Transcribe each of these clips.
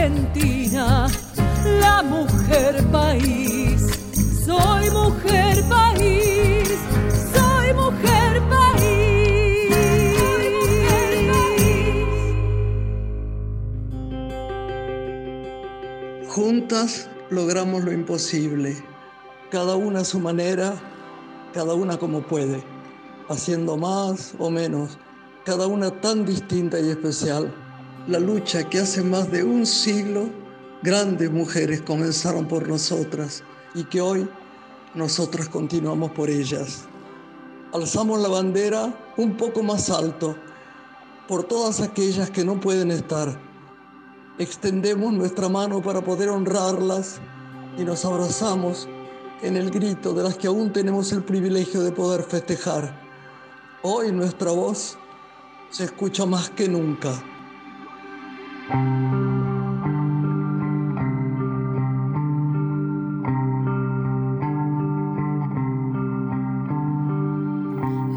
Argentina, la mujer país. Soy mujer país, soy mujer país. Juntas logramos lo imposible, cada una a su manera, cada una como puede, haciendo más o menos, cada una tan distinta y especial. La lucha que hace más de un siglo grandes mujeres comenzaron por nosotras y que hoy nosotras continuamos por ellas. Alzamos la bandera un poco más alto por todas aquellas que no pueden estar. Extendemos nuestra mano para poder honrarlas y nos abrazamos en el grito de las que aún tenemos el privilegio de poder festejar. Hoy nuestra voz se escucha más que nunca.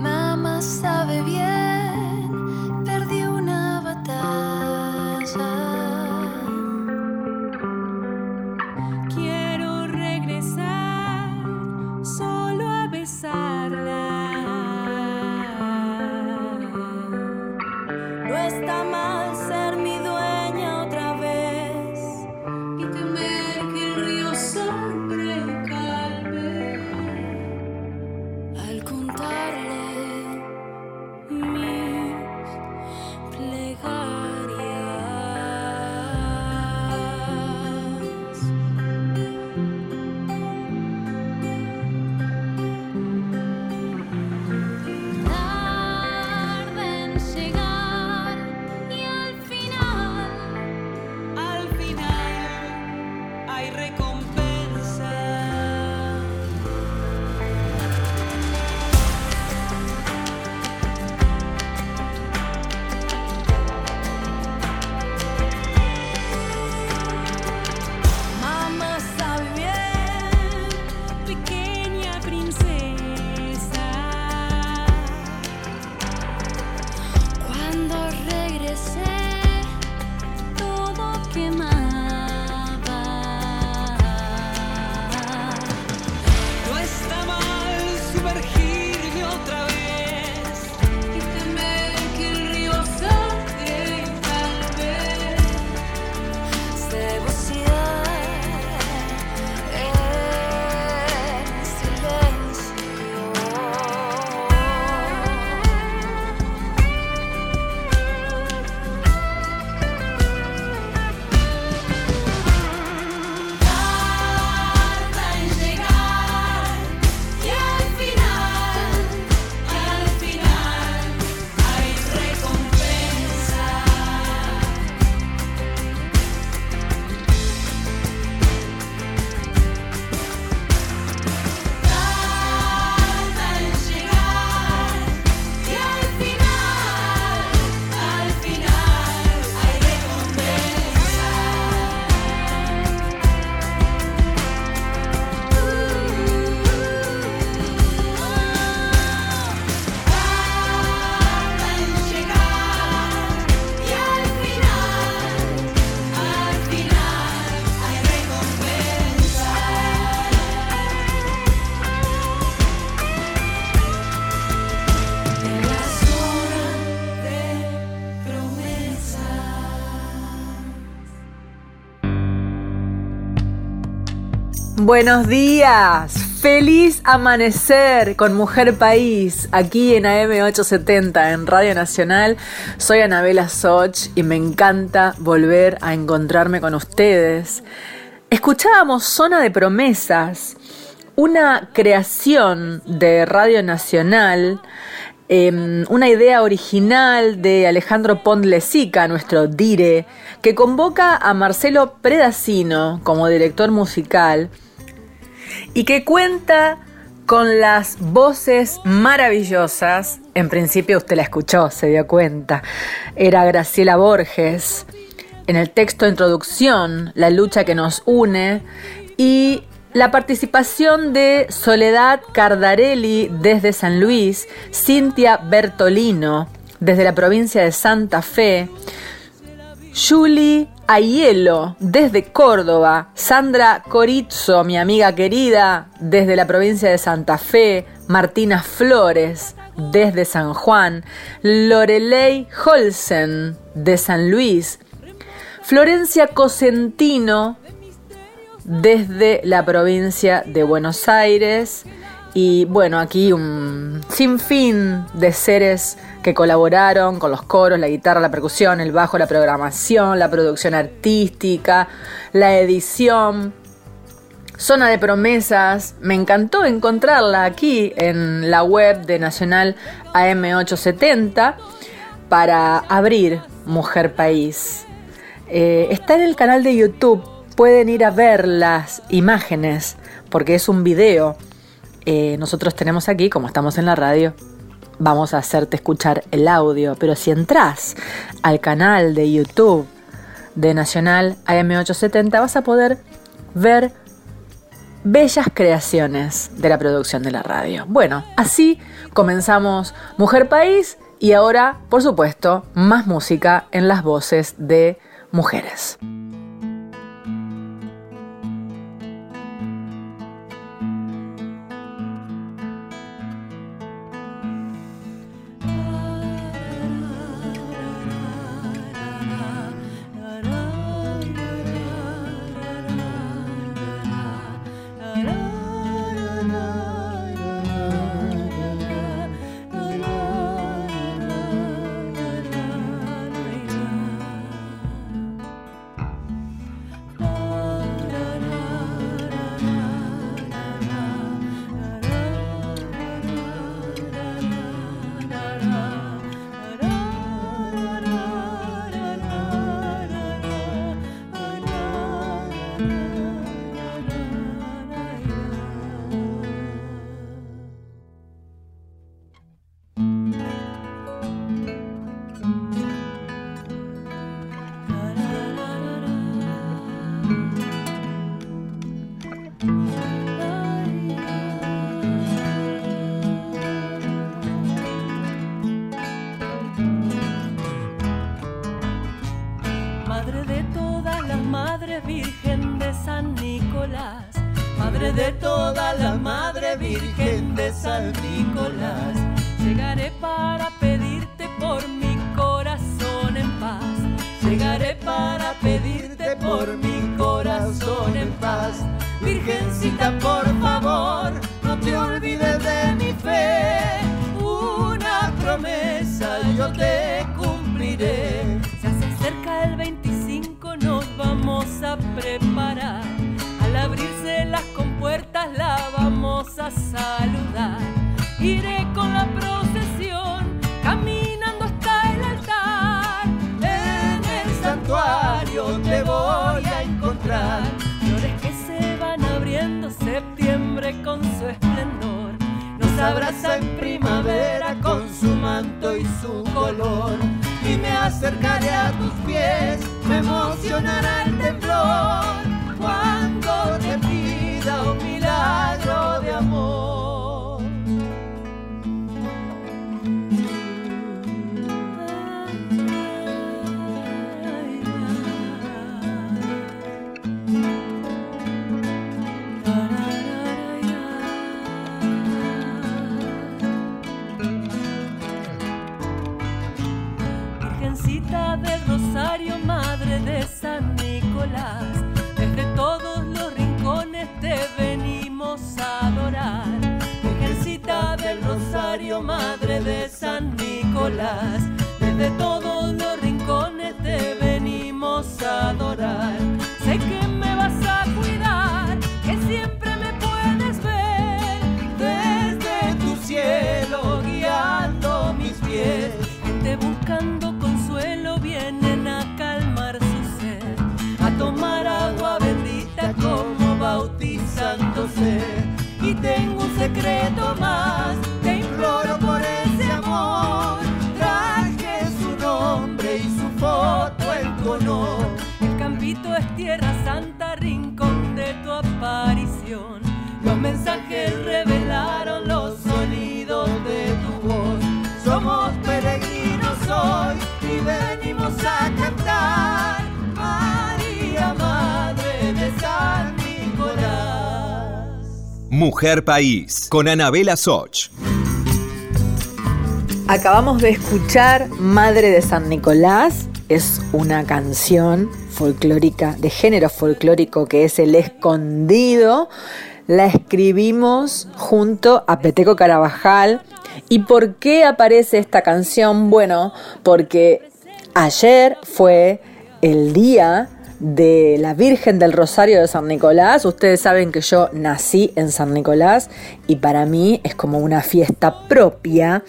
Mamá sabe bien, Buenos días, feliz amanecer con Mujer País, aquí en AM870 en Radio Nacional. Soy Anabela Soch y me encanta volver a encontrarme con ustedes. Escuchábamos Zona de Promesas, una creación de Radio Nacional, eh, una idea original de Alejandro Pondlesica, nuestro dire, que convoca a Marcelo Predacino como director musical y que cuenta con las voces maravillosas. En principio usted la escuchó, se dio cuenta. Era Graciela Borges. En el texto de introducción, La lucha que nos une y la participación de Soledad Cardarelli desde San Luis, Cintia Bertolino desde la provincia de Santa Fe, Julie Ayelo, desde Córdoba. Sandra Corizzo, mi amiga querida, desde la provincia de Santa Fe. Martina Flores, desde San Juan. Lorelei Holsen, de San Luis. Florencia Cosentino, desde la provincia de Buenos Aires. Y bueno, aquí un sinfín de seres que colaboraron con los coros, la guitarra, la percusión, el bajo, la programación, la producción artística, la edición. Zona de promesas, me encantó encontrarla aquí en la web de Nacional AM870 para abrir Mujer País. Eh, está en el canal de YouTube, pueden ir a ver las imágenes porque es un video eh, nosotros tenemos aquí, como estamos en la radio, vamos a hacerte escuchar el audio, pero si entras al canal de YouTube de Nacional AM870 vas a poder ver bellas creaciones de la producción de la radio. Bueno, así comenzamos Mujer País y ahora, por supuesto, más música en las voces de mujeres. País, con Anabela Soch. Acabamos de escuchar Madre de San Nicolás. Es una canción folclórica, de género folclórico que es El Escondido. La escribimos junto a Peteco Carabajal. ¿Y por qué aparece esta canción? Bueno, porque ayer fue el día de la Virgen del Rosario de San Nicolás. Ustedes saben que yo nací en San Nicolás y para mí es como una fiesta propia.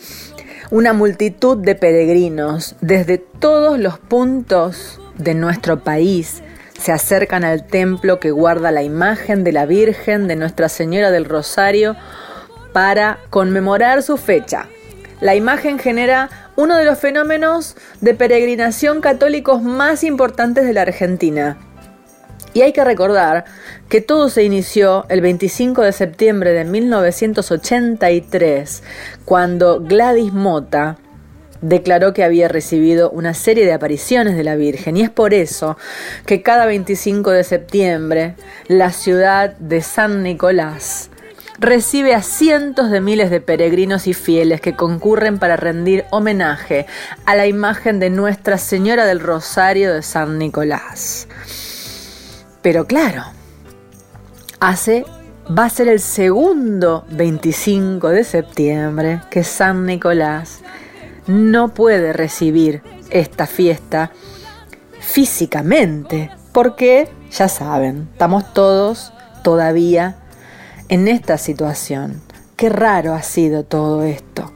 Una multitud de peregrinos desde todos los puntos de nuestro país se acercan al templo que guarda la imagen de la Virgen de Nuestra Señora del Rosario para conmemorar su fecha. La imagen genera uno de los fenómenos de peregrinación católicos más importantes de la Argentina. Y hay que recordar que todo se inició el 25 de septiembre de 1983, cuando Gladys Mota declaró que había recibido una serie de apariciones de la Virgen. Y es por eso que cada 25 de septiembre la ciudad de San Nicolás recibe a cientos de miles de peregrinos y fieles que concurren para rendir homenaje a la imagen de Nuestra Señora del Rosario de San Nicolás. Pero claro, hace va a ser el segundo 25 de septiembre que San Nicolás no puede recibir esta fiesta físicamente, porque ya saben, estamos todos todavía en esta situación. Qué raro ha sido todo esto.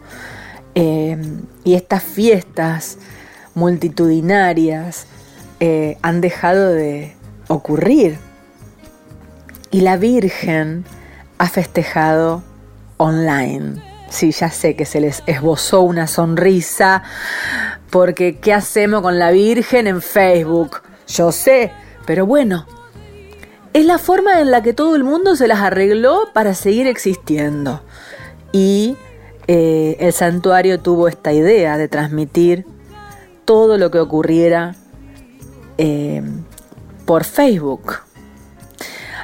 Eh, y estas fiestas multitudinarias eh, han dejado de ocurrir. Y la Virgen ha festejado online. Sí, ya sé que se les esbozó una sonrisa, porque ¿qué hacemos con la Virgen en Facebook? Yo sé, pero bueno, es la forma en la que todo el mundo se las arregló para seguir existiendo. Y eh, el santuario tuvo esta idea de transmitir todo lo que ocurriera eh, por Facebook.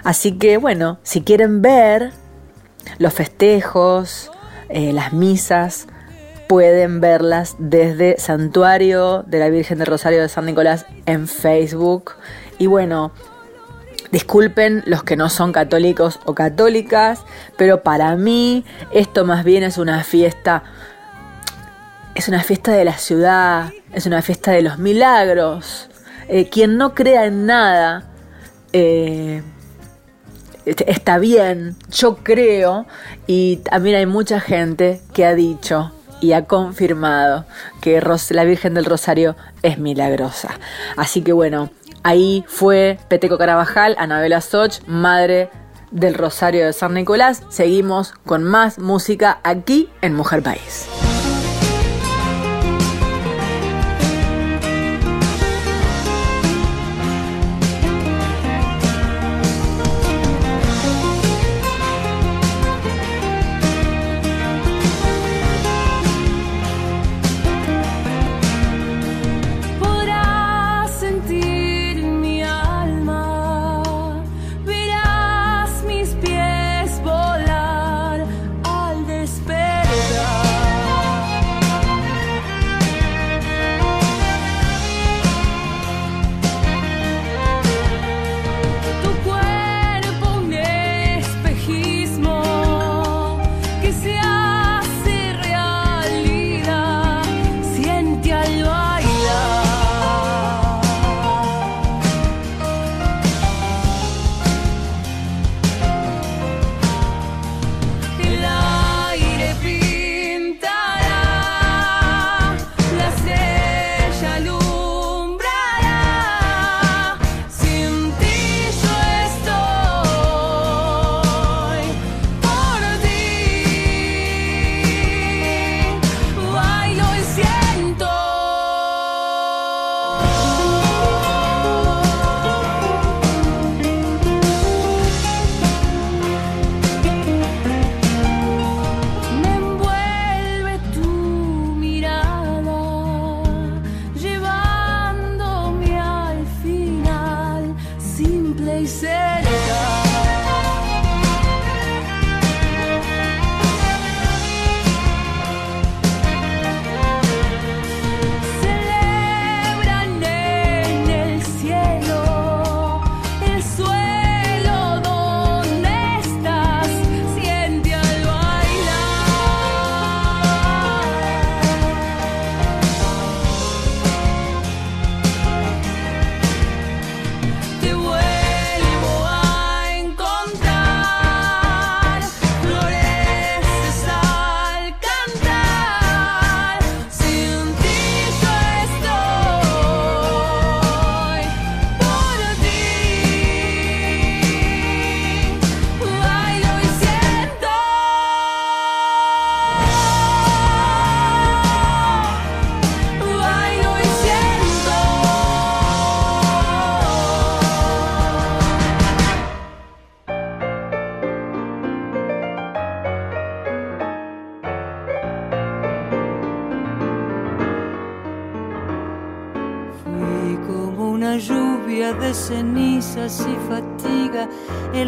Así que bueno, si quieren ver los festejos, eh, las misas, pueden verlas desde Santuario de la Virgen del Rosario de San Nicolás en Facebook. Y bueno, disculpen los que no son católicos o católicas, pero para mí esto más bien es una fiesta, es una fiesta de la ciudad, es una fiesta de los milagros. Eh, quien no crea en nada, eh, está bien, yo creo, y también hay mucha gente que ha dicho y ha confirmado que la Virgen del Rosario es milagrosa. Así que bueno, ahí fue Peteco Carabajal, Anabela Soch, madre del Rosario de San Nicolás. Seguimos con más música aquí en Mujer País.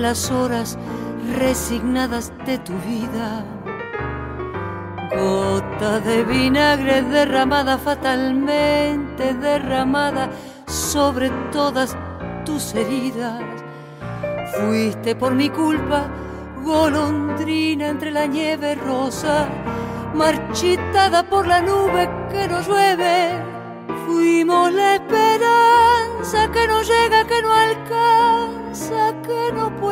Las horas resignadas de tu vida. Gota de vinagre derramada fatalmente, derramada sobre todas tus heridas. Fuiste por mi culpa, golondrina entre la nieve rosa, marchitada por la nube que no llueve. Fuimos la esperanza que no llega, que no alcanza,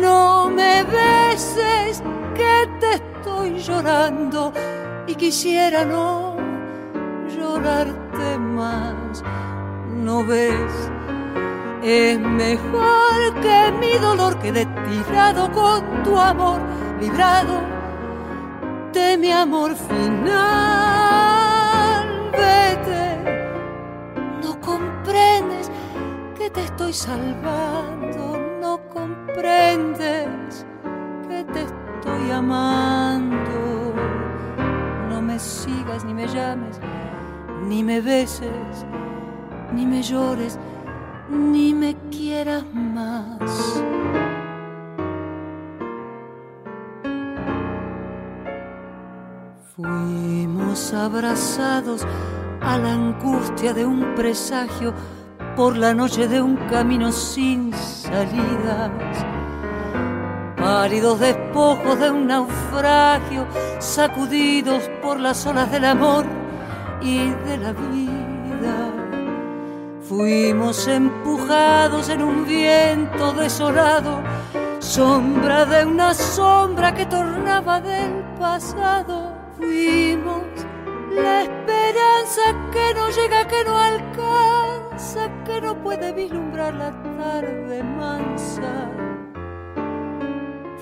no me beses, que te estoy llorando y quisiera no llorarte más. No ves, es mejor que mi dolor quede tirado con tu amor, librado de mi amor final. Vete, no comprendes que te estoy salvando, comprendes que te estoy amando. No me sigas ni me llames, ni me beses, ni me llores, ni me quieras más. Fuimos abrazados a la angustia de un presagio por la noche de un camino sin salidas. Pálidos despojos de un naufragio, sacudidos por las olas del amor y de la vida. Fuimos empujados en un viento desolado, sombra de una sombra que tornaba del pasado. Fuimos la esperanza que no llega, que no alcanza, que no puede vislumbrar la tarde mansa.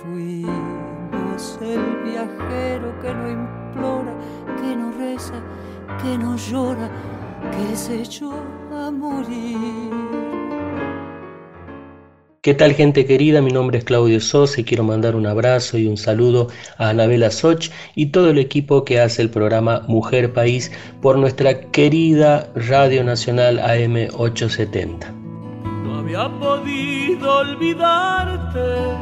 Fuimos el viajero que no implora, que no reza, que no llora, que se echó a morir. ¿Qué tal gente querida? Mi nombre es Claudio Sosa y quiero mandar un abrazo y un saludo a Anabela Soch y todo el equipo que hace el programa Mujer País por nuestra querida Radio Nacional AM870. No había podido olvidarte,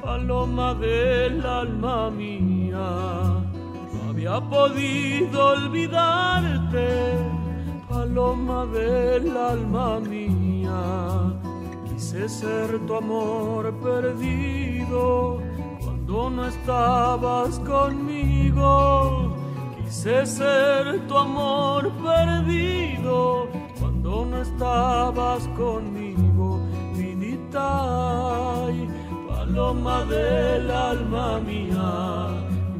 paloma del alma mía. No había podido olvidarte, paloma del alma mía. Quise ser tu amor perdido cuando no estabas conmigo. Quise ser tu amor perdido cuando no estabas conmigo. Vidita, paloma del alma mía.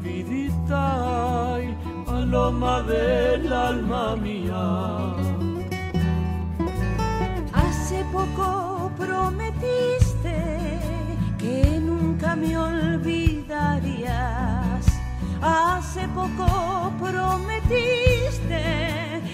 Vidita, paloma del alma mía. Poco prometiste que nunca me olvidarías. Hace poco prometiste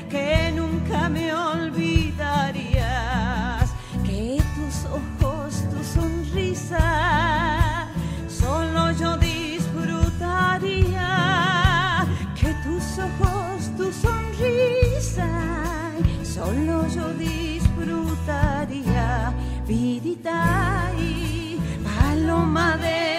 que nunca me olvidarías. Que tus ojos, tu sonrisa, solo yo disfrutaría. Que tus ojos, tu sonrisa, solo yo disfrutaría. Paloma del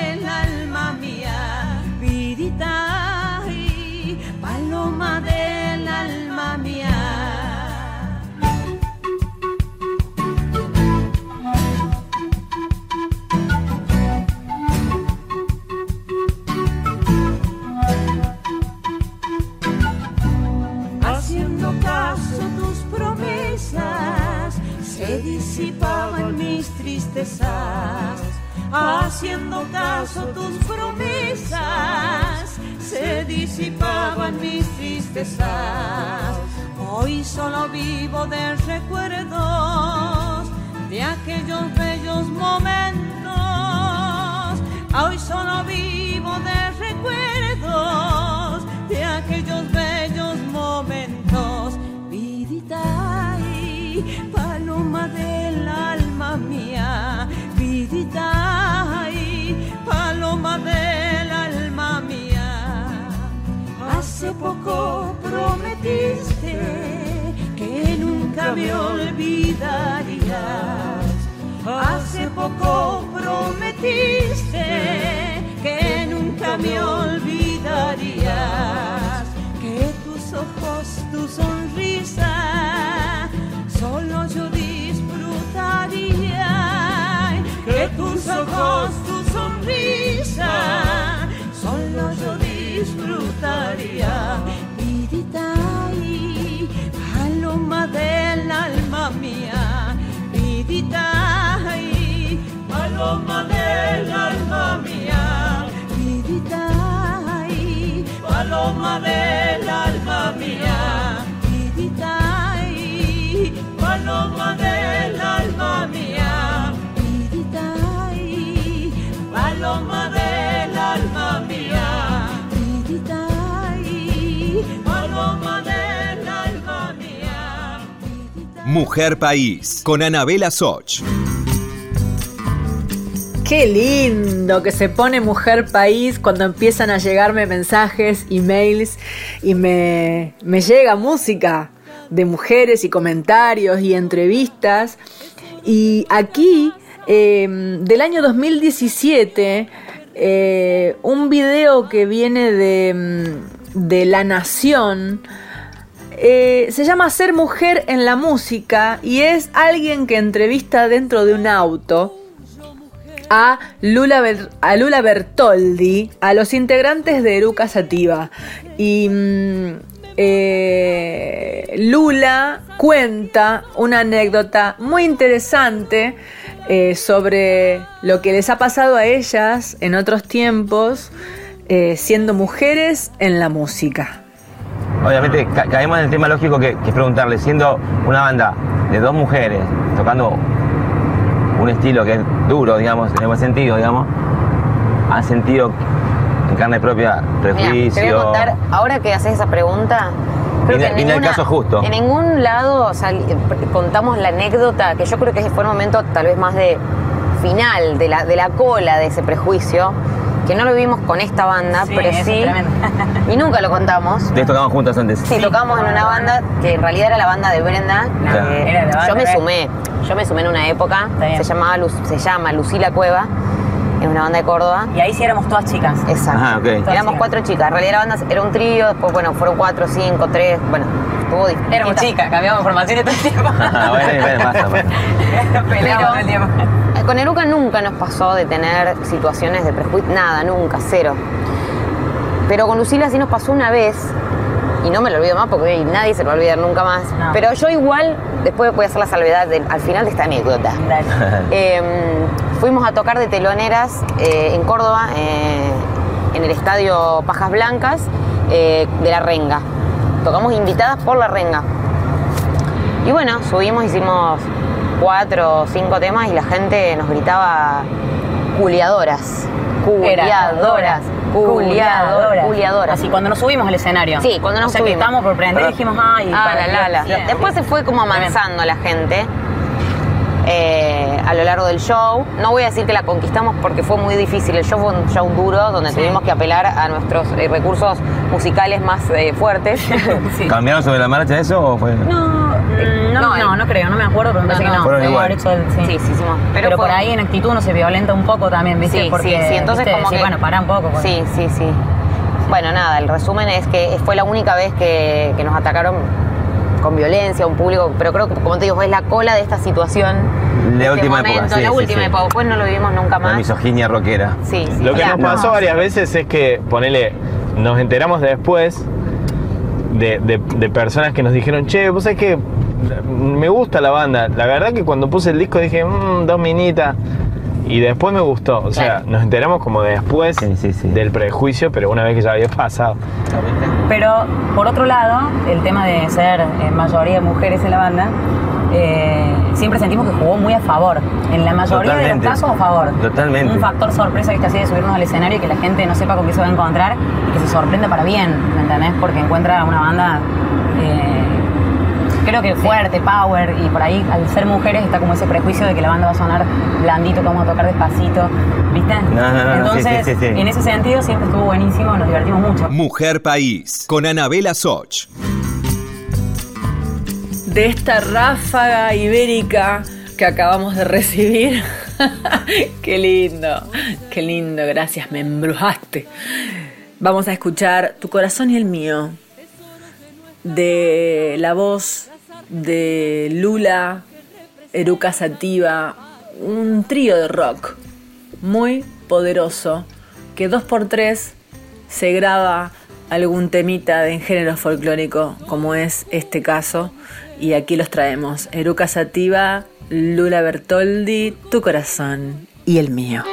tus promesas se disipaban mis tristezas. Hoy solo vivo de recuerdos de aquellos bellos momentos. Hoy solo vivo poco prometiste que nunca me olvidarías. Hace poco prometiste que nunca me olvidarías. Que tus ojos, tu sonrisa, solo yo disfrutaría. Que tus ojos, tu sonrisa, disfrutaría. Vidita y paloma del alma mía, vidita y paloma del alma mía, vidita y paloma del alma mía, vidita y paloma del alma Mujer País con Anabela Soch. Qué lindo que se pone Mujer País cuando empiezan a llegarme mensajes, emails y me, me llega música de mujeres y comentarios y entrevistas. Y aquí, eh, del año 2017, eh, un video que viene de, mm, de La Nación. Eh, se llama Ser mujer en la música y es alguien que entrevista dentro de un auto a Lula, a Lula Bertoldi, a los integrantes de Eruca Sativa. Y mm, eh, Lula cuenta una anécdota muy interesante eh, sobre lo que les ha pasado a ellas en otros tiempos, siendo mujeres en la música. Obviamente ca- caemos en el tema lógico que, que es preguntarle, siendo una banda de dos mujeres tocando un estilo que es duro, digamos, en el buen sentido, digamos, ¿han sentido en carne propia prejuicio? te voy a contar, ahora que haces esa pregunta, creo Vine- que en caso justo. En ningún lado contamos la anécdota, que yo creo que fue un momento tal vez más de final, de la, de la cola de ese prejuicio, que no lo vimimos con esta banda, Sí, pero sí. Y nunca lo contamos. Ustedes tocaban juntas antes. Sí, tocamos en una banda que en realidad era la banda de Brenda. Que Era la banda yo me de- sumé, yo me sumé en una época, se llamaba se llama Lucila Cueva, es una banda de Córdoba. Y ahí sí éramos todas chicas. Exacto. Ajá. Éramos chicas. cuatro chicas. En realidad la banda era un trío, después, bueno, fueron cuatro, cinco, tres. Bueno, estuvo difícil. Éramos chicas, cambiamos formaciones todo el tiempo. Ah, bueno, bueno, pasa, pasa. Peleamos todo el tiempo. Eh, Con Eruca nunca nos pasó de tener situaciones de prejuicio, nada, nunca, cero. Pero con Lucila sí nos pasó una vez, y no me lo olvido más porque nadie se lo va a olvidar nunca más. No. Pero yo igual, después voy a hacer la salvedad al final de esta anécdota. Eh, fuimos a tocar de teloneras eh, en Córdoba, eh, en el estadio Pajas Blancas eh, de La Renga. Tocamos invitadas por La Renga. Y bueno, subimos, hicimos cuatro o cinco temas y la gente nos gritaba culiadoras. Culiadoras. Culiadoras. Culiadoras. Así, cuando nos subimos al escenario. Sí, cuando nos o sea, subimos. que estamos por prender Pero- dijimos, ay, Ah, para- la, la, la. Después se fue como amansando la gente eh, a lo largo del show. No voy a decir que la conquistamos porque fue muy difícil. El show fue un show duro donde tuvimos que apelar a nuestros eh, recursos musicales más eh, fuertes. Sí. ¿Cambiaron sobre la marcha eso o fue.? No, no, No, no, eh. no, creo, no me acuerdo, pero me parece No, que no, fueron Debo haber igual. hecho el- sí. Sí, sí, hicimos. Pero, Pero, por fue- ahí en actitud uno se violenta un poco también, ¿viste? Sí, Porque, sí, sí, entonces ¿viste? como Sí, que... bueno, para un poco. pues. Sí, sí, sí. Bueno, nada, el resumen es que fue la única vez que, que nos atacaron con violencia, un público, pero creo que, como te digo, es la cola de esta situación. La de última este época, momento, sí, la sí, última sí. época. Después no lo vivimos nunca La más. misoginia rockera. Sí, sí. Lo que nos pasó varias veces es que, ponele, nos enteramos después de, de- de personas que nos dijeron, che, vos sabés que me gusta la banda. La verdad que cuando puse el disco dije, mmm, dos minitas. Y después me gustó. O sea, Claro. nos enteramos como después Sí, sí, sí. del prejuicio, pero una vez que ya había pasado. Pero por otro lado, el tema de ser en mayoría mujeres en la banda, eh, siempre sentimos que jugó muy a favor. En la mayoría Totalmente. de los casos a favor. Totalmente. Un factor sorpresa que está así de subirnos al escenario y que la gente no sepa con qué se va a encontrar y que se sorprenda para bien, ¿me entendés? Porque encuentra una banda eh, creo que fuerte, power, y por ahí al ser mujeres está como ese prejuicio de que la banda va a sonar blandito, que vamos a tocar despacito, ¿viste? No, no, no, Entonces, sí, sí, sí, sí. en ese sentido siempre estuvo buenísimo, nos divertimos mucho. Mujer País, con Anabela Soch. De esta ráfaga ibérica que acabamos de recibir. qué lindo, qué lindo, gracias, me embrujaste. Vamos a escuchar Tu corazón y el mío, de la voz de Lula, Eruca Sativa, un trío de rock muy poderoso que dos por tres se graba algún temita de en género folclórico, como es este caso, y aquí los traemos. Eruca Sativa, Lula Bertoldi, Tu corazón y el mío.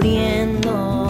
Sufriendo.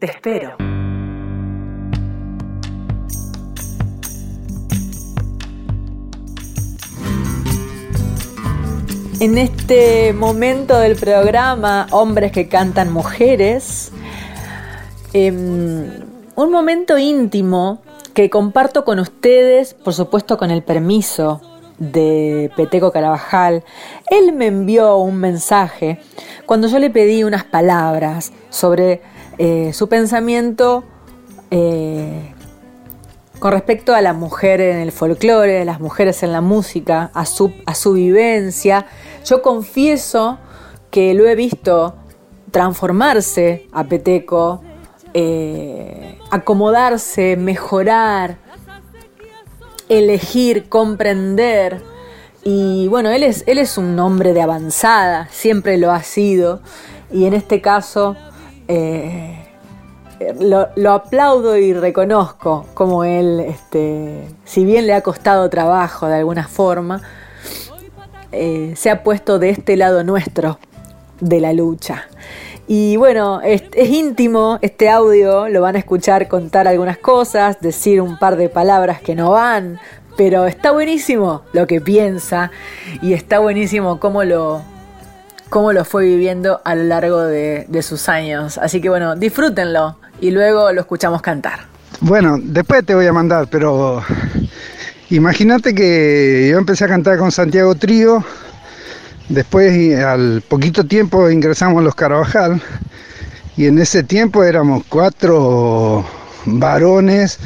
Te espero. En este momento del programa, Hombres que cantan mujeres, em, un momento íntimo que comparto con ustedes, por supuesto con el permiso de Peteco Carabajal. Él me envió un mensaje cuando yo le pedí unas palabras sobre eh, su pensamiento eh, con respecto a la mujer en el folclore, a las mujeres en la música, a su, a su vivencia. Yo confieso que lo he visto transformarse a Peteco, eh, acomodarse, mejorar, elegir, comprender. Y bueno, él es, él es un hombre de avanzada, siempre lo ha sido. Y en este caso eh, lo, aplaudo y reconozco como él, este, si bien le ha costado trabajo de alguna forma, eh, se ha puesto de este lado nuestro de la lucha. Y bueno, es, es, íntimo este audio, lo van a escuchar contar algunas cosas, decir un par de palabras que no van, pero está buenísimo lo que piensa y está buenísimo cómo lo, cómo lo fue viviendo a lo largo de, sus años. Así que bueno, disfrútenlo y luego lo escuchamos cantar. Bueno, después te voy a mandar, pero imagínate que yo empecé a cantar con Santiago Trío, después al poquito tiempo ingresamos a los Carabajal y en ese tiempo éramos cuatro varones,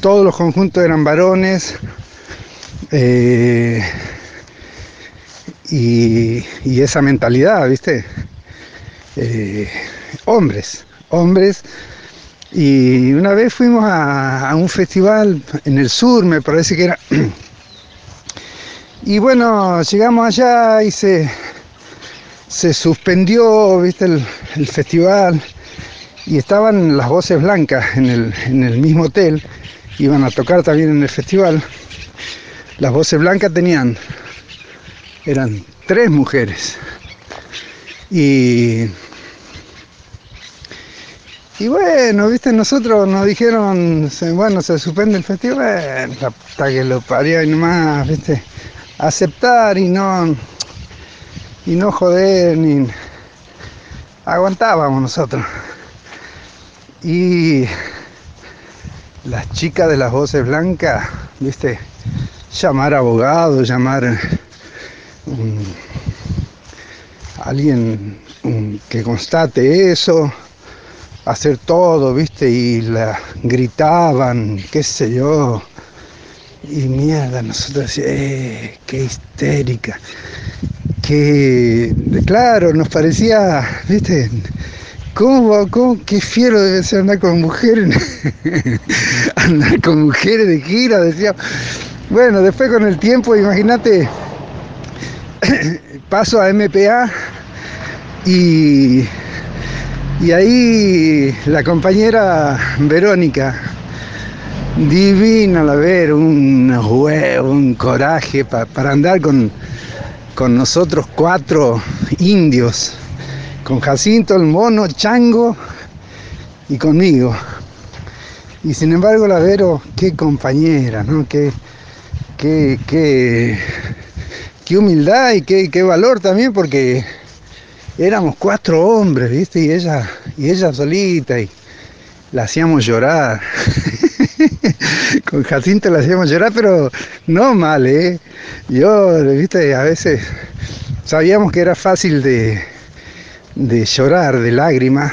todos los conjuntos eran varones. eh, y, esa mentalidad, ¿viste? Eh, hombres, hombres. Y una vez fuimos a, a un festival en el sur, me parece que era, Y bueno, llegamos allá y se, se suspendió, viste, el, el festival y estaban las voces blancas en el, en el mismo hotel, iban a tocar también en el festival. Las voces blancas tenían, eran tres mujeres. Y, y bueno, viste, nosotros nos dijeron, bueno, se suspende el festival, puta que lo parió y nomás, viste, aceptar y no, y no joder, ni aguantábamos nosotros. Y las chicas de las voces blancas, viste, llamar abogado, llamar un- alguien un- que constate eso, hacer todo, viste, y la gritaban, qué sé yo. Y mierda, nosotros eh, qué histérica. Que, claro, nos parecía, viste, ¿Cómo, cómo, qué fiero debe ser andar con mujeres? andar con mujeres de gira, decía. Bueno, después con el tiempo, imagínate, paso a MPA y, y ahí la compañera Verónica, divina la ver, un huevo, un coraje pa- para andar con, con nosotros cuatro indios con Jacinto, el mono, Chango y conmigo. Y sin embargo la Vero, qué compañera, ¿no? Qué, qué, qué, qué humildad y qué, qué valor también porque éramos cuatro hombres, ¿viste? Y ella, y ella solita y la hacíamos llorar. Con Jacinto la hacíamos llorar, pero no mal, ¿eh? Yo, ¿viste? A veces sabíamos que era fácil de, de llorar, de lágrimas.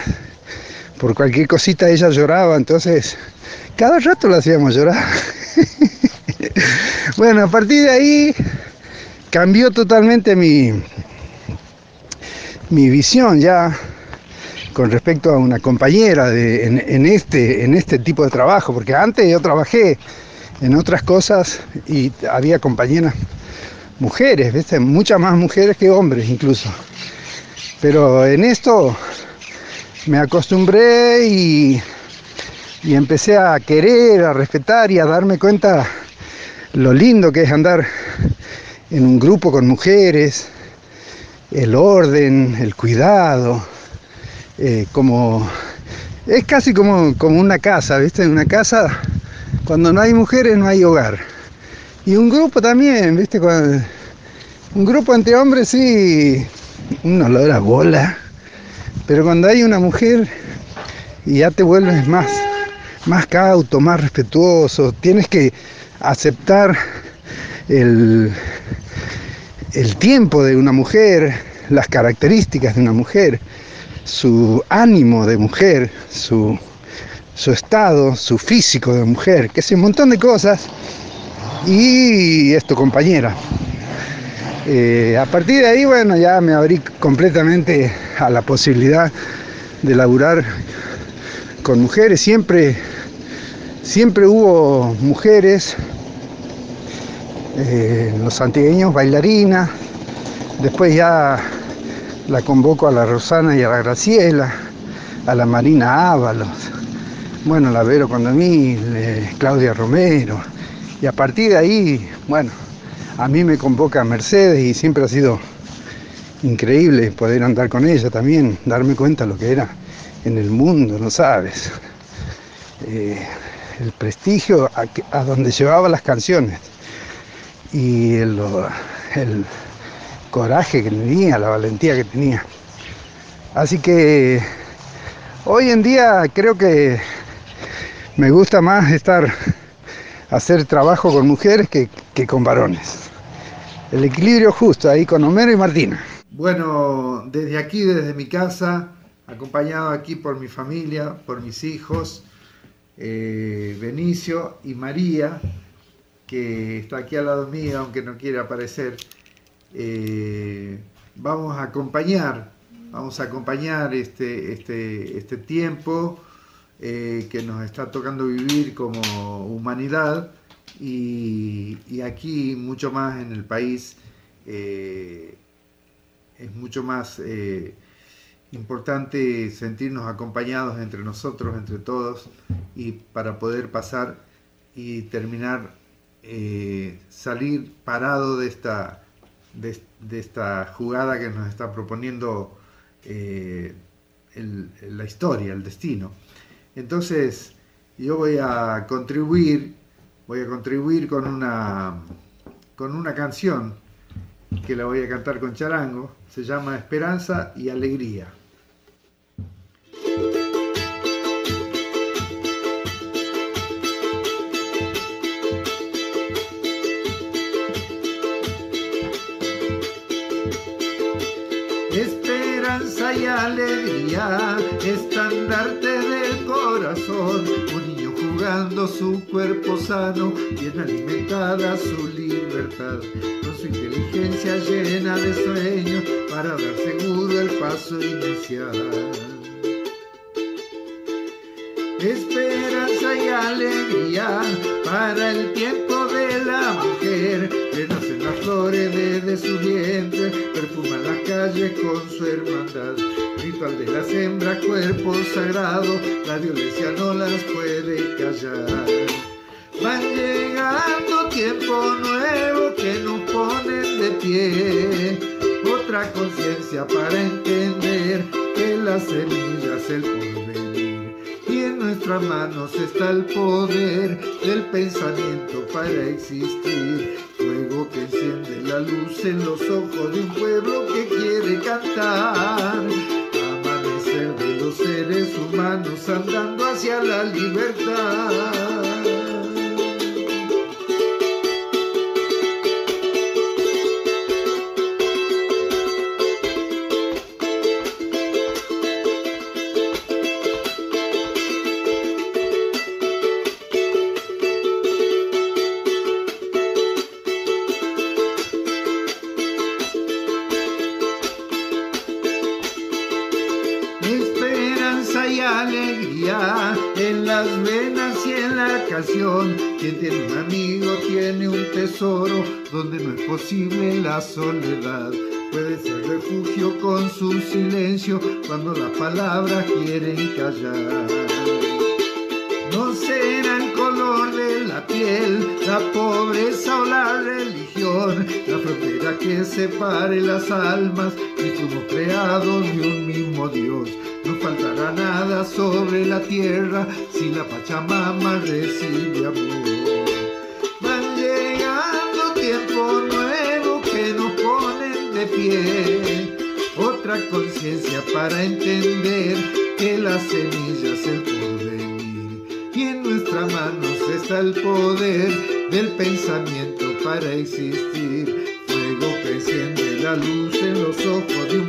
Por cualquier cosita ella lloraba, entonces cada rato la hacíamos llorar. bueno, a partir de ahí cambió totalmente mi, mi visión ya con respecto a una compañera de- en, este, en este tipo de trabajo, porque antes yo trabajé en otras cosas y había compañeras mujeres, ¿viste? muchas más mujeres que hombres incluso. Pero en esto me acostumbré y, y empecé a querer, a respetar y a darme cuenta lo lindo que es andar en un grupo con mujeres, el orden, el cuidado, eh, como es casi como, como una casa, ¿viste? Una casa, cuando no hay mujeres no hay hogar. Y un grupo también, ¿viste? Cuando- un grupo entre hombres sí, un olor bola. Pero cuando hay una mujer ya te vuelves más, más cauto, más respetuoso, tienes que aceptar el, el tiempo de una mujer, las características de una mujer, su ánimo de mujer, su, su estado, su físico de mujer, que es un montón de cosas. Y es tu compañera. Eh, a partir de ahí, bueno, ya me abrí completamente a la posibilidad de laburar con mujeres. Siempre, siempre hubo mujeres, eh, los antigueños bailarinas. Después ya la convoco a la Rosana y a la Graciela, a la Marina Ábalos, bueno, la Vero Condomil, eh, Claudia Romero. Y a partir de ahí, bueno, a mí me convoca Mercedes y siempre ha sido increíble poder andar con ella también, darme cuenta de lo que era en el mundo, no sabes. Eh, el prestigio a, donde llevaba las canciones y el, coraje que tenía, la valentía que tenía. Así que hoy en día creo que me gusta más estar hacer trabajo con mujeres que, que con varones. El equilibrio justo ahí con Homero y Martina. Bueno, desde aquí, desde mi casa, acompañado aquí por mi familia, por mis hijos, eh, Benicio y María, que está aquí al lado mío, aunque no quiere aparecer, eh, vamos a acompañar, vamos a acompañar este, este, este tiempo eh, que nos está tocando vivir como humanidad y, y aquí mucho más en el país eh, es mucho más importante sentirnos acompañados entre nosotros, entre todos, y para poder pasar y terminar, eh, salir parado de esta, de, esta jugada que nos está proponiendo eh, la historia, el destino. Entonces, yo voy a contribuir, voy a contribuir con una, con una canción que la voy a cantar con charango, se llama Esperanza y Alegría. Alegría, estandarte del corazón, un niño jugando su cuerpo sano, bien alimentada su libertad, con su inteligencia llena de sueños, para dar seguro el paso inicial. Esperanza y alegría para el tiempo de la mujer, las flores desde su vientre, perfuman las calles con su hermandad. Ritual de las hembras, cuerpo sagrado, la violencia no las puede callar. Van llegando tiempo nuevo que nos ponen de pie, otra conciencia para entender que la semilla es el porvenir. Y en nuestras manos está el poder del pensamiento para existir. Que enciende la luz en los ojos de un pueblo que quiere cantar. Amanecer de los seres humanos andando hacia la libertad. Soledad. Puede ser refugio con su silencio cuando las palabras quieren callar. No será el color de la piel, la pobreza o la religión, la frontera que separe las almas, y fuimos creados de un mismo Dios. No faltará nada sobre la tierra si la Pachamama recibe amor. Otra conciencia para entender que la semilla es el porvenir y en nuestras manos está el poder del pensamiento para existir. Fuego que enciende la luz en los ojos de un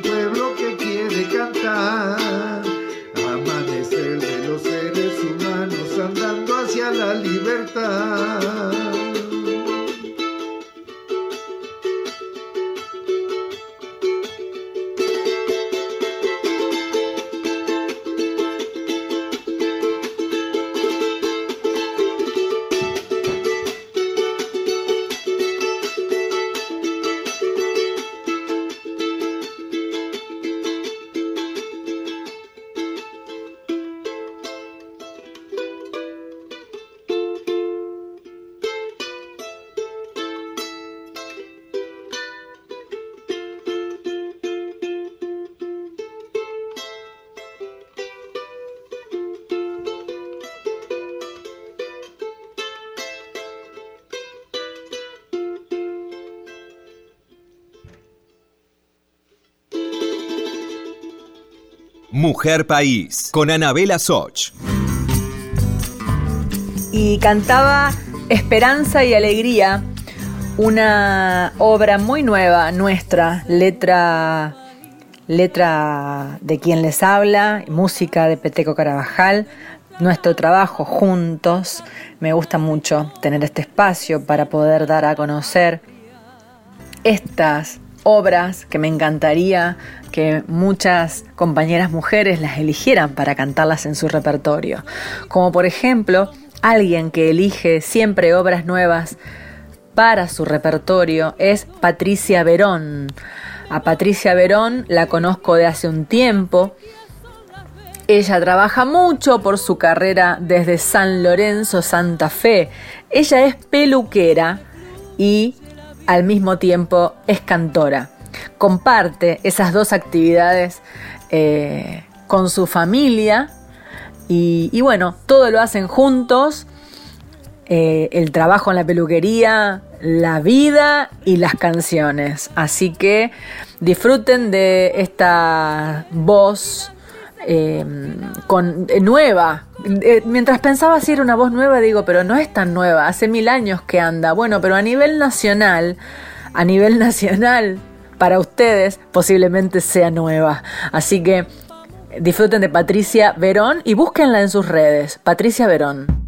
Mujer País, con Anabela Soch. y cantaba Esperanza y Alegría, una obra muy nueva nuestra, letra, letra de quien les habla, música de Peteco Carabajal, nuestro trabajo juntos. Me gusta mucho tener este espacio para poder dar a conocer estas obras que me encantaría que muchas compañeras mujeres las eligieran para cantarlas en su repertorio. Como por ejemplo alguien que elige siempre obras nuevas para su repertorio es Patricia Verón. A Patricia Verón la conozco de hace un tiempo. Ella trabaja mucho por su carrera desde San Lorenzo, Santa Fe. Ella es peluquera y al mismo tiempo es cantora. Comparte esas dos actividades eh, con su familia y, bueno, todo lo hacen juntos. eh, el trabajo en la peluquería, la vida y las canciones. Así que disfruten de esta voz eh, con, nueva. Eh, mientras pensaba si era una voz nueva, digo, pero no es tan nueva, hace mil años que anda. Bueno, pero a nivel nacional, a nivel nacional, para ustedes posiblemente sea nueva. Así que disfruten de Patricia Verón y búsquenla en sus redes. Patricia Verón.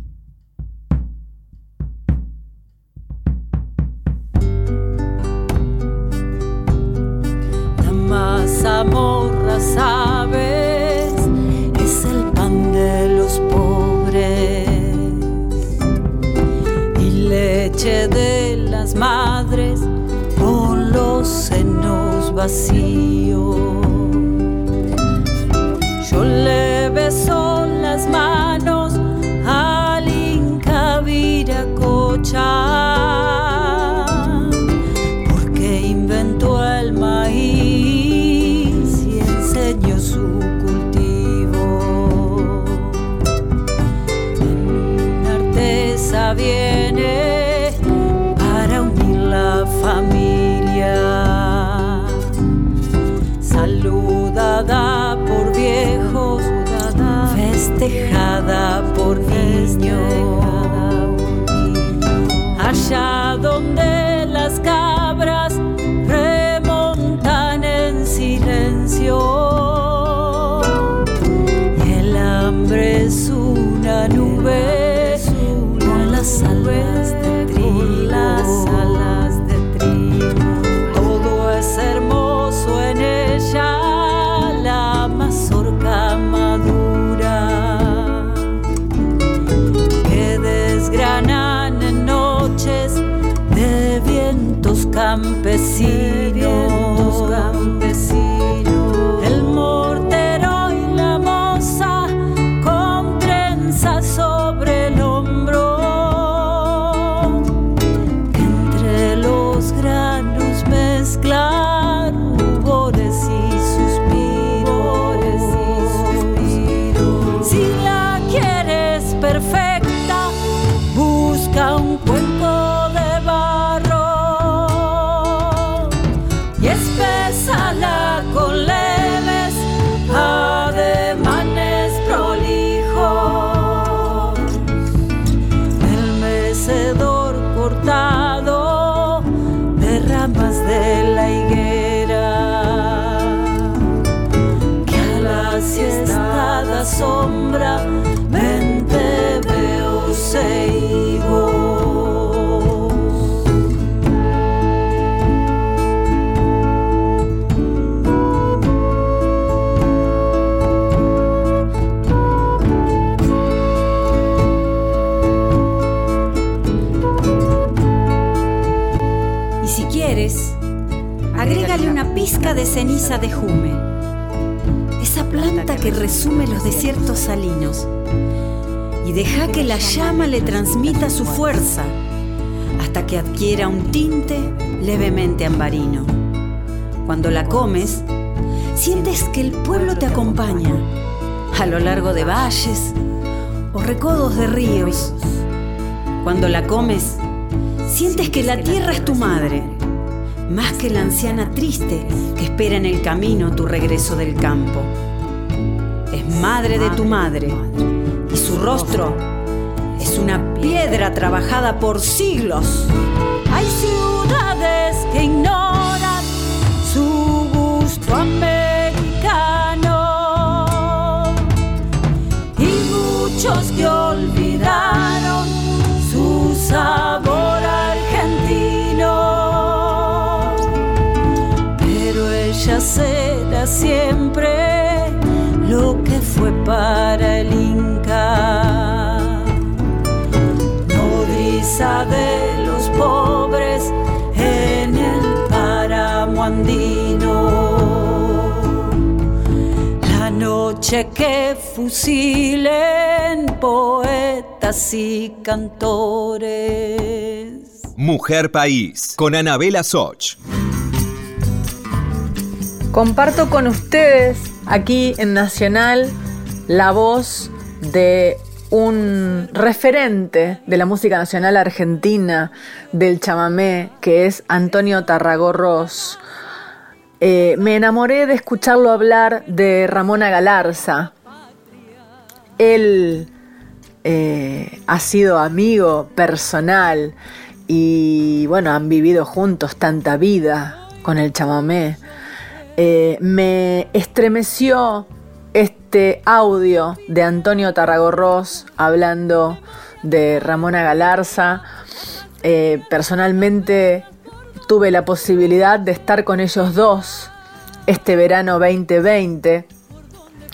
La sabes, leche de las madres con los senos vacíos. Yo le beso las manos al Inca Viracocha sim si quieres, agrégale una pizca de ceniza de jume, esa planta que resume los desiertos salinos, y deja que la llama le transmita su fuerza hasta que adquiera un tinte levemente ambarino. Cuando la comes, sientes que el pueblo te acompaña a lo largo de valles o recodos de ríos. Cuando la comes, sientes que la tierra es tu madre, más que la anciana triste que espera en el camino tu regreso del campo. Es madre de tu madre y su rostro es una piedra trabajada por siglos. Hay ciudades que ignoran su gusto americano y muchos que olvidaron su sabor será siempre lo que fue para el Inca. Nodriza de los pobres en el páramo andino. La noche que fusilen poetas y cantores. Mujer País, con Anabela Soch. Comparto con ustedes aquí en Nacional la voz de un referente de la música nacional argentina, del chamamé, que es Antonio Tarragorros. Eh, me enamoré de escucharlo hablar de Ramona Galarza. Él eh, ha sido amigo personal y bueno, han vivido juntos tanta vida con el chamamé. Eh, me estremeció este audio de Antonio Tarragorros hablando de Ramona Galarza. Eh, personalmente tuve la posibilidad de estar con ellos dos este verano 2020,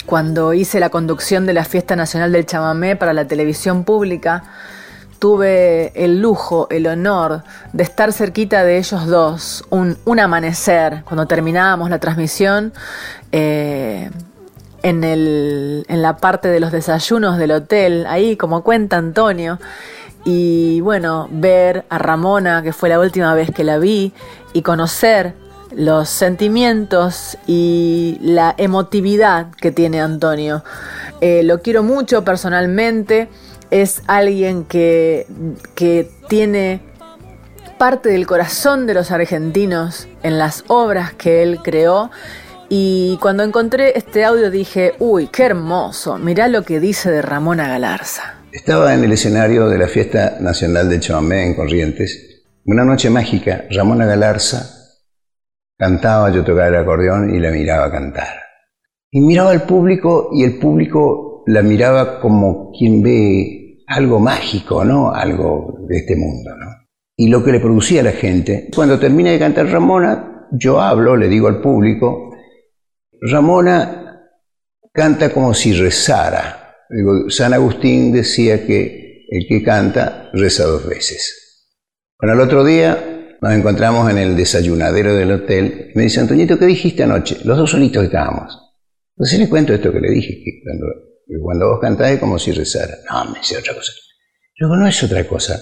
cuando hice la conducción de la Fiesta Nacional del Chamamé para la televisión pública. Tuve el lujo, el honor de estar cerquita de ellos dos, un, amanecer, cuando terminábamos la transmisión. Eh, en la parte de los desayunos del hotel, ahí como cuenta Antonio, y bueno, ver a Ramona, que fue la última vez que la vi, y conocer los sentimientos y la emotividad que tiene Antonio. Eh, lo quiero mucho personalmente, es alguien que, que tiene parte del corazón de los argentinos en las obras que él creó y cuando encontré este audio dije, uy, qué hermoso, mirá lo que dice de Ramona Galarza. Estaba en el escenario de la Fiesta Nacional de Chamamé en Corrientes. Una noche mágica, Ramona Galarza cantaba, yo tocaba el acordeón y la miraba cantar. Y miraba al público y el público la miraba como quien ve algo mágico, ¿no? Algo de este mundo, ¿no? Y lo que le producía a la gente. Cuando termina de cantar Ramona, yo hablo, le digo al público, Ramona canta como si rezara. San Agustín decía que el que canta reza dos veces. Bueno, el otro día nos encontramos en el desayunadero del hotel. Me dice, Antoñito, ¿qué dijiste anoche? Los dos solitos estábamos. Entonces le cuento esto que le dije, que cuando, cuando vos cantás es como si rezara. No, me dice otra cosa. Luego no es otra cosa.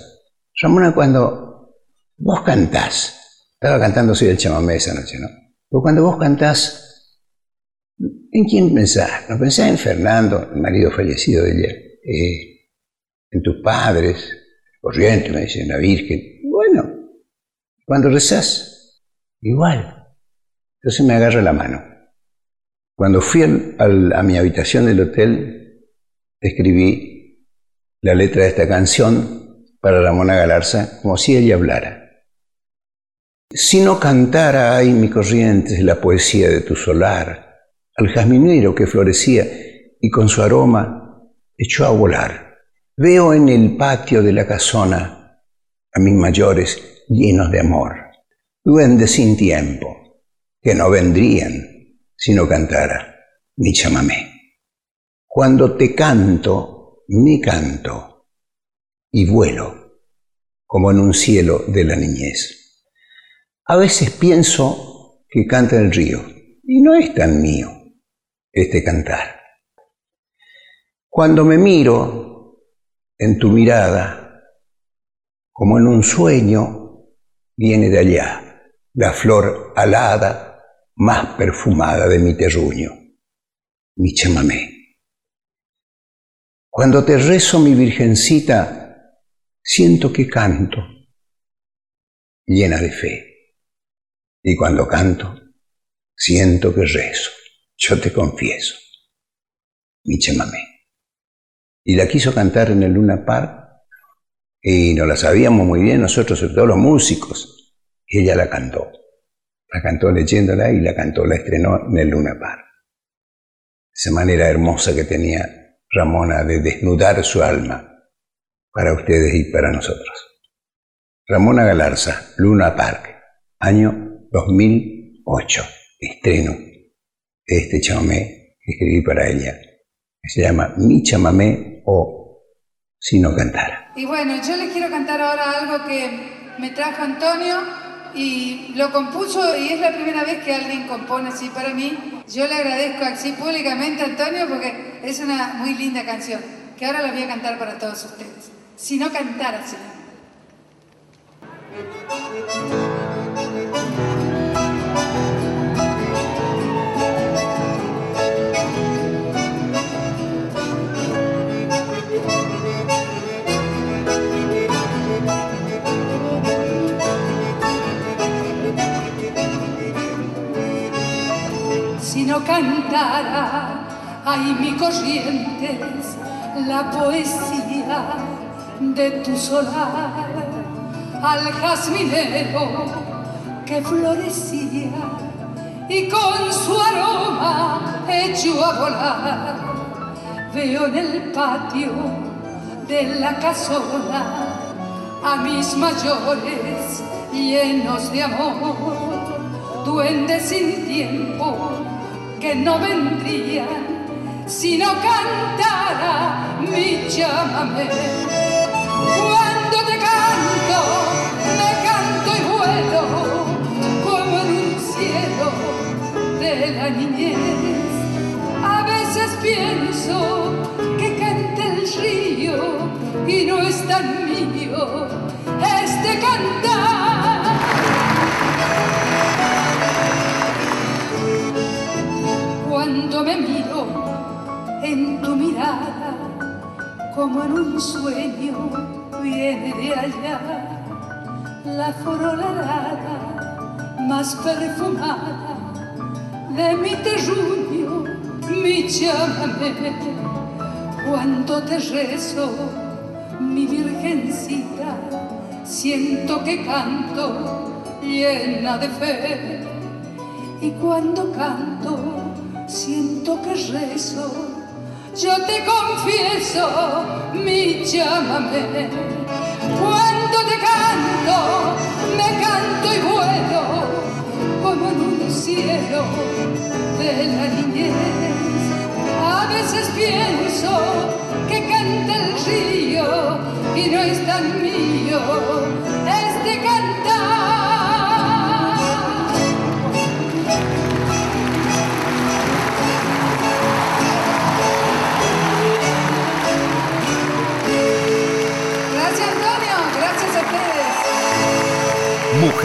Ramona, cuando vos cantás, estaba cantando soy el chamamé esa noche, ¿no? Pero cuando vos cantás, ¿En quién pensás? No pensás en Fernando, el marido fallecido de ella, eh, en tus padres, corriente, me dice, la Virgen. Bueno, cuando rezás, igual. Entonces me agarra la mano. Cuando fui a mi habitación del hotel, escribí la letra de esta canción para Ramona Galarza como si ella hablara. Si no cantara ahí mi corriente la poesía de tu solar, al jazminero que florecía y con su aroma echó a volar. Veo en el patio de la casona a mis mayores llenos de amor, duendes sin tiempo, que no vendrían si no cantara mi chamamé. Cuando te canto, me canto y vuelo como en un cielo de la niñez. A veces pienso que canta el río y no es tan mío este cantar. Cuando me miro en tu mirada, como en un sueño, viene de allá la flor alada más perfumada de mi terruño, mi chamamé. Cuando te rezo mi virgencita, siento que canto, llena de fe. Y cuando canto, siento que rezo yo te confieso, mi chamamé. Y la quiso cantar en el Luna Park y no la sabíamos muy bien nosotros, sobre todo los músicos, y ella la cantó. La cantó leyéndola y la cantó, la estrenó en el Luna Park. Esa manera hermosa que tenía Ramona de desnudar su alma para ustedes y para nosotros. Ramona Galarza, Luna Park, año 2008, estreno este chamamé que escribí para ella, que se llama Mi chamamé o Si no cantara. Y bueno, yo les quiero cantar ahora algo que me trajo Antonio y lo compuso y es la primera vez que alguien compone así para mí. Yo le agradezco así públicamente a Antonio porque es una muy linda canción que ahora la voy a cantar para todos ustedes. Si no cantara así. Cantara, ay mi corrientes, la poesía de tu solar, al jazminero que florecía y con su aroma echó a volar. Veo en el patio de la casona a mis mayores llenos de amor, duendes sin tiempo que no vendrían si no cantara mi llámame. Cuando te canto, me canto y vuelo como en un cielo de la niñez. A veces pienso que canta el río y no es tan mío este cantar. Cuando me miro en tu mirada, como en un sueño, viene de allá la floralada más perfumada de mi terruño, mi llámame. Cuando te rezo, mi virgencita, siento que canto llena de fe. Y cuando canto, siento que rezo. Yo te confieso, mi llámame. Cuando te canto, me canto y vuelo como en un cielo de la niñez. A veces pienso que canta el río y no es tan mío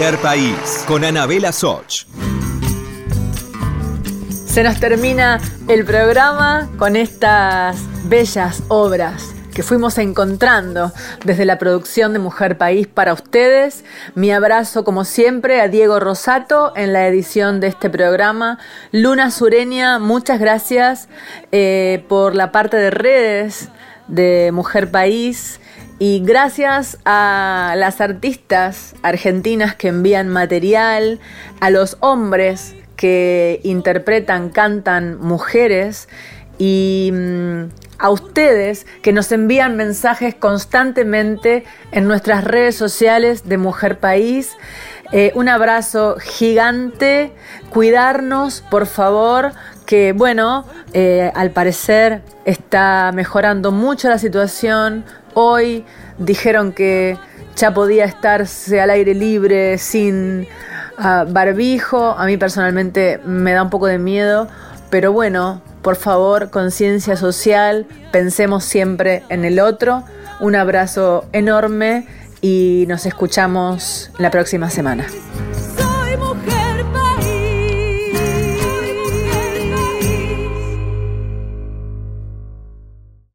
Mujer País con Anabela Soch. Se nos termina el programa con estas bellas obras que fuimos encontrando desde la producción de Mujer País para ustedes. Mi abrazo, como siempre, a Diego Rosato en la edición de este programa. Luna Sureña, muchas gracias eh, por la parte de redes de Mujer País. Y gracias a las artistas argentinas que envían material, a los hombres que interpretan, cantan mujeres y mm, a ustedes que nos envían mensajes constantemente en nuestras redes sociales de Mujer País. Eh, un abrazo gigante, cuidarnos, por favor, que bueno, eh, al parecer está mejorando mucho la situación. Hoy dijeron que ya podía estarse al aire libre sin ah, barbijo. A mí personalmente me da un poco de miedo, pero bueno, por favor, conciencia social, pensemos siempre en el otro. Un abrazo enorme y nos escuchamos la próxima semana.